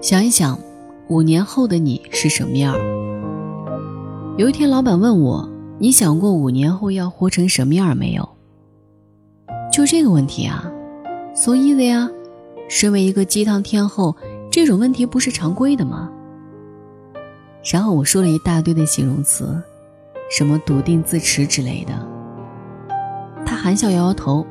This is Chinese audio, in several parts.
想一想，五年后的你是什么样？有一天，老板问我：“你想过五年后要活成什么样没有？”就这个问题啊，so easy 啊！身为一个鸡汤天后，这种问题不是常规的吗？然后我说了一大堆的形容词，什么笃定自持之类的。他含笑摇摇头，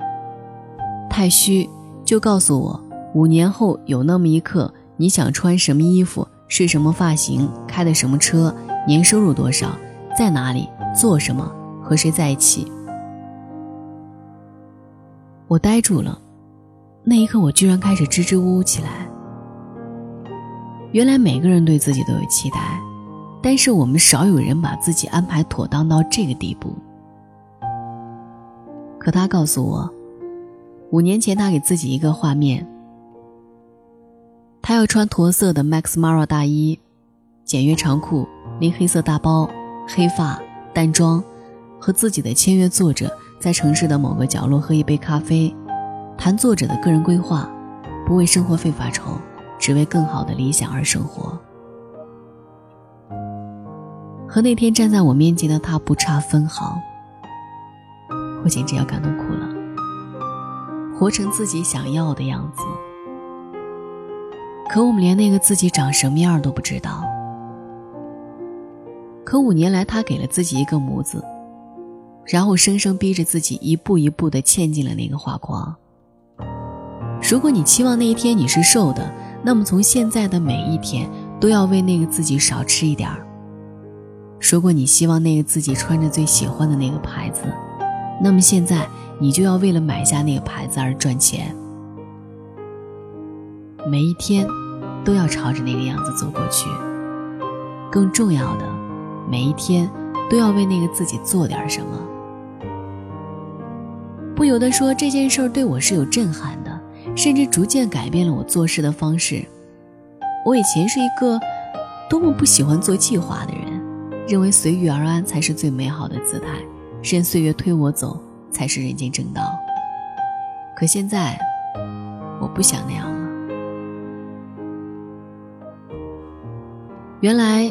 太虚，就告诉我，五年后有那么一刻。你想穿什么衣服，睡什么发型，开的什么车，年收入多少，在哪里做什么，和谁在一起？我呆住了，那一刻我居然开始支支吾吾起来。原来每个人对自己都有期待，但是我们少有人把自己安排妥当到这个地步。可他告诉我，五年前他给自己一个画面。他要穿驼色的 Max Mara 大衣，简约长裤，拎黑色大包，黑发淡妆，和自己的签约作者在城市的某个角落喝一杯咖啡，谈作者的个人规划，不为生活费发愁，只为更好的理想而生活。和那天站在我面前的他不差分毫，我简直要感动哭了。活成自己想要的样子。可我们连那个自己长什么样都不知道。可五年来，他给了自己一个模子，然后生生逼着自己一步一步地嵌进了那个画框。如果你期望那一天你是瘦的，那么从现在的每一天都要为那个自己少吃一点儿。如果你希望那个自己穿着最喜欢的那个牌子，那么现在你就要为了买下那个牌子而赚钱。每一天，都要朝着那个样子走过去。更重要的，每一天都要为那个自己做点什么。不由得说，这件事儿对我是有震撼的，甚至逐渐改变了我做事的方式。我以前是一个多么不喜欢做计划的人，认为随遇而安才是最美好的姿态，任岁月推我走才是人间正道。可现在，我不想那样。原来，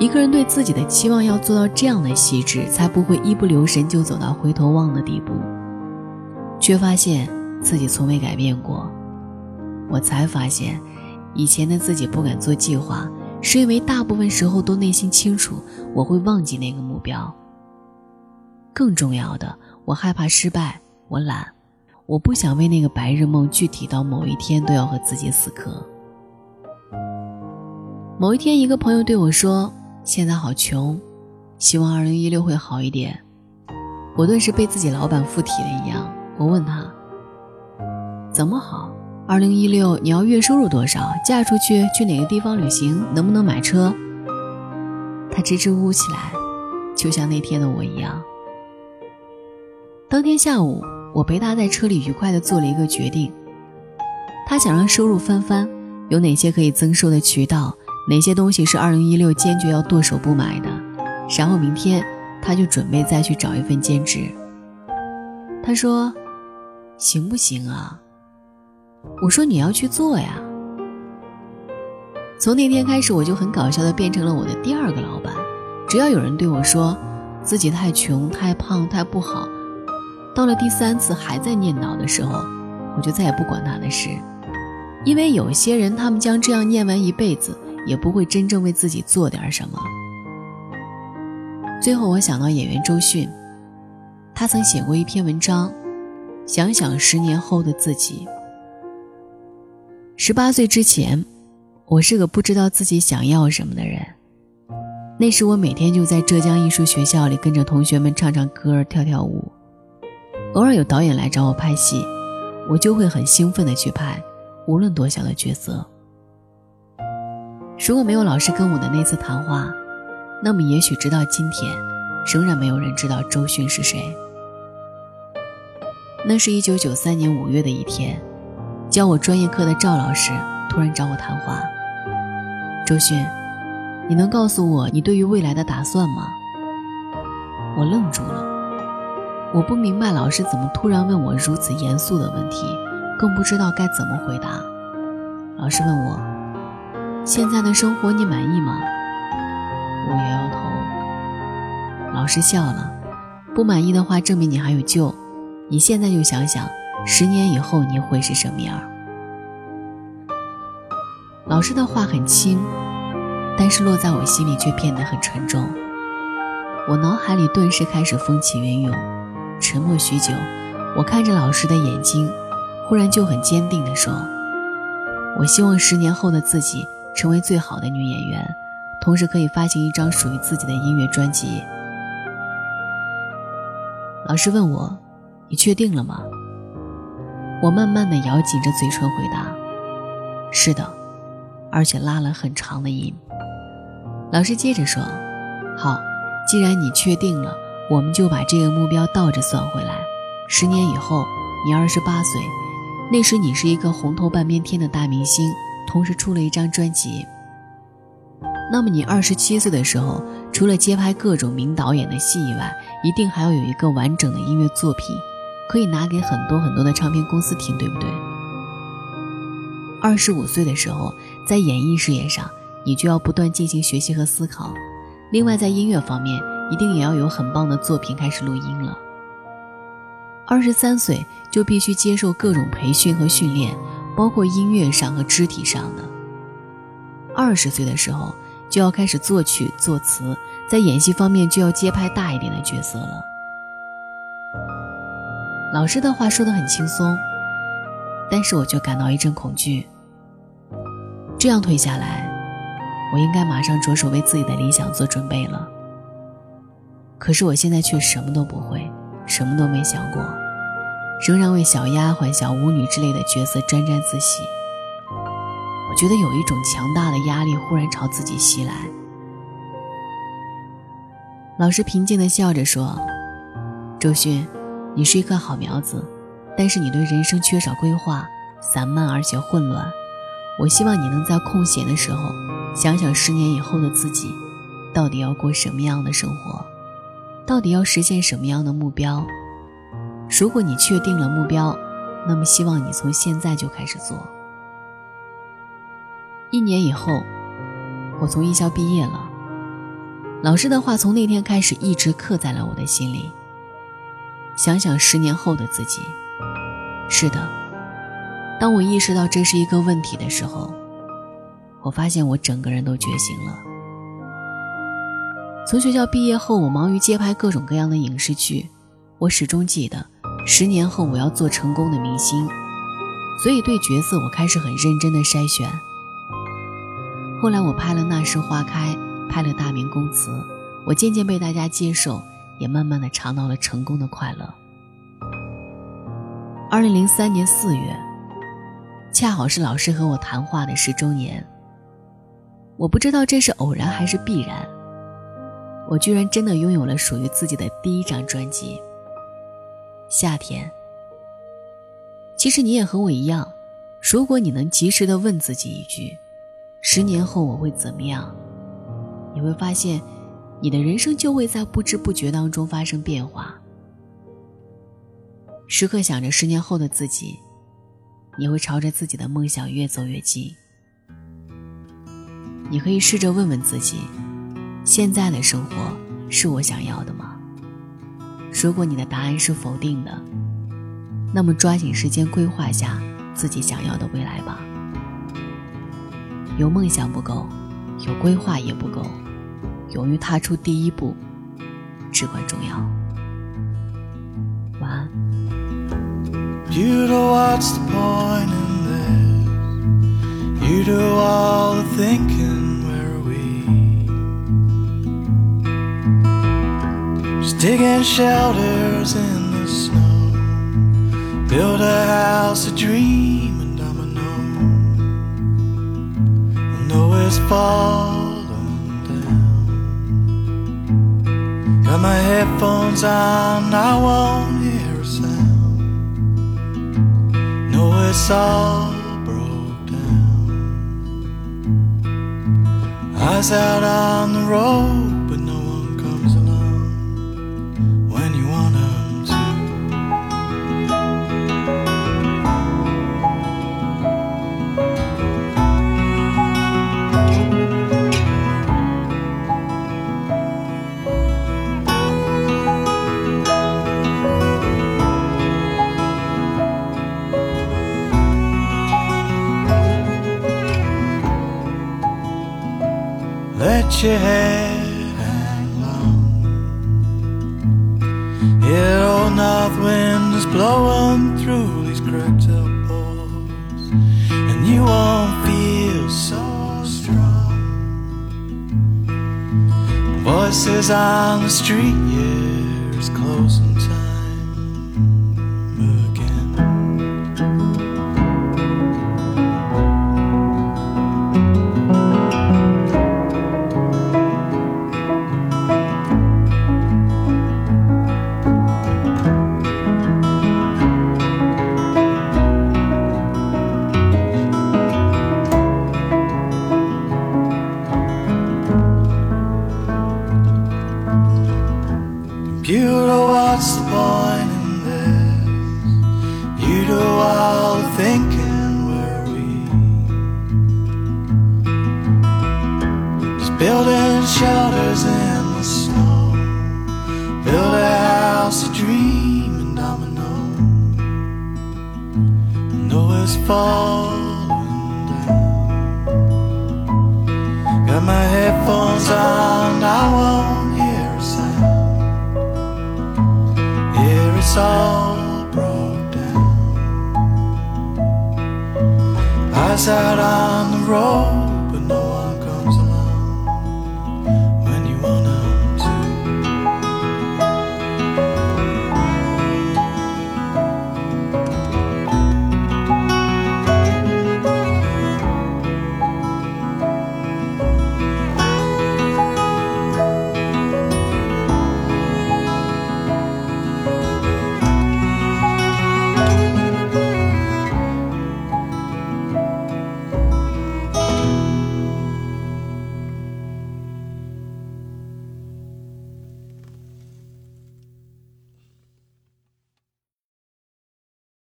一个人对自己的期望要做到这样的细致，才不会一不留神就走到回头望的地步，却发现自己从未改变过。我才发现，以前的自己不敢做计划，是因为大部分时候都内心清楚我会忘记那个目标。更重要的，我害怕失败，我懒，我不想为那个白日梦具体到某一天都要和自己死磕。某一天，一个朋友对我说：“现在好穷，希望二零一六会好一点。”我顿时被自己老板附体了一样。我问他：“怎么好？二零一六你要月收入多少？嫁出去去哪个地方旅行？能不能买车？”他支支吾吾起来，就像那天的我一样。当天下午，我陪他在车里愉快地做了一个决定：他想让收入翻番，有哪些可以增收的渠道？哪些东西是二零一六坚决要剁手不买的？然后明天他就准备再去找一份兼职。他说：“行不行啊？”我说：“你要去做呀。”从那天开始，我就很搞笑的变成了我的第二个老板。只要有人对我说自己太穷、太胖、太不好，到了第三次还在念叨的时候，我就再也不管他的事，因为有些人他们将这样念完一辈子。也不会真正为自己做点什么。最后，我想到演员周迅，他曾写过一篇文章，想想十年后的自己。十八岁之前，我是个不知道自己想要什么的人。那时，我每天就在浙江艺术学校里跟着同学们唱唱歌、跳跳舞。偶尔有导演来找我拍戏，我就会很兴奋地去拍，无论多小的角色。如果没有老师跟我的那次谈话，那么也许直到今天，仍然没有人知道周迅是谁。那是一九九三年五月的一天，教我专业课的赵老师突然找我谈话。周迅，你能告诉我你对于未来的打算吗？我愣住了，我不明白老师怎么突然问我如此严肃的问题，更不知道该怎么回答。老师问我。现在的生活你满意吗？我摇摇头。老师笑了。不满意的话，证明你还有救。你现在就想想，十年以后你会是什么样？老师的话很轻，但是落在我心里却变得很沉重。我脑海里顿时开始风起云涌。沉默许久，我看着老师的眼睛，忽然就很坚定地说：“我希望十年后的自己成为最好的女演员，同时可以发行一张属于自己的音乐专辑。”老师问我：“你确定了吗？”我慢慢的咬紧着嘴唇回答：“是的，而且拉了很长的音。”老师接着说：“好，既然你确定了。”我们就把这个目标倒着算回来，十年以后，你二十八岁，那时你是一个红透半边天的大明星，同时出了一张专辑。那么你二十七岁的时候，除了接拍各种名导演的戏以外，一定还要有一个完整的音乐作品，可以拿给很多很多的唱片公司听，对不对？二十五岁的时候，在演艺事业上，你就要不断进行学习和思考，另外在音乐方面。一定也要有很棒的作品开始录音了。二十三岁就必须接受各种培训和训练，包括音乐上和肢体上的。二十岁的时候就要开始作曲作词，在演戏方面就要接拍大一点的角色了。老师的话说得很轻松，但是我却感到一阵恐惧。这样推下来，我应该马上着手为自己的理想做准备了。可是我现在却什么都不会，什么都没想过，仍然为小丫鬟、小舞女之类的角色沾沾自喜。我觉得有一种强大的压力忽然朝自己袭来。老师平静地笑着说：“周迅，你是一颗好苗子，但是你对人生缺少规划，散漫而且混乱。我希望你能在空闲的时候，想想十年以后的自己，到底要过什么样的生活。”到底要实现什么样的目标？如果你确定了目标，那么希望你从现在就开始做。一年以后，我从艺校毕业了。老师的话从那天开始一直刻在了我的心里。想想十年后的自己，是的，当我意识到这是一个问题的时候，我发现我整个人都觉醒了。从学校毕业后，我忙于接拍各种各样的影视剧。我始终记得，十年后我要做成功的明星，所以对角色我开始很认真的筛选。后来我拍了《那时花开》，拍了《大明宫词》，我渐渐被大家接受，也慢慢的尝到了成功的快乐。二零零三年四月，恰好是老师和我谈话的十周年。我不知道这是偶然还是必然。我居然真的拥有了属于自己的第一张专辑《夏天》。其实你也和我一样，如果你能及时的问自己一句：“十年后我会怎么样？”你会发现，你的人生就会在不知不觉当中发生变化。时刻想着十年后的自己，你会朝着自己的梦想越走越近。你可以试着问问自己。现在的生活是我想要的吗？如果你的答案是否定的，那么抓紧时间规划下自己想要的未来吧。有梦想不够，有规划也不够，勇于踏出第一步至关重要。晚安。Digging shelters in the snow. Build a house a dream, and I'm a know. I know it's falling down. Got my headphones on, I won't hear a sound. Know it's all broke down. Eyes out on the road your hair hang long. Yeah, old north wind is blowing through these cracked up pores, and you won't feel so strong. Voices on the street, yeah, it's closing building shelters in the snow. Build a house of dream and domino. Falling down. Got my headphones on, I won't hear a sound. Here it's all broke down. Eyes out on the road,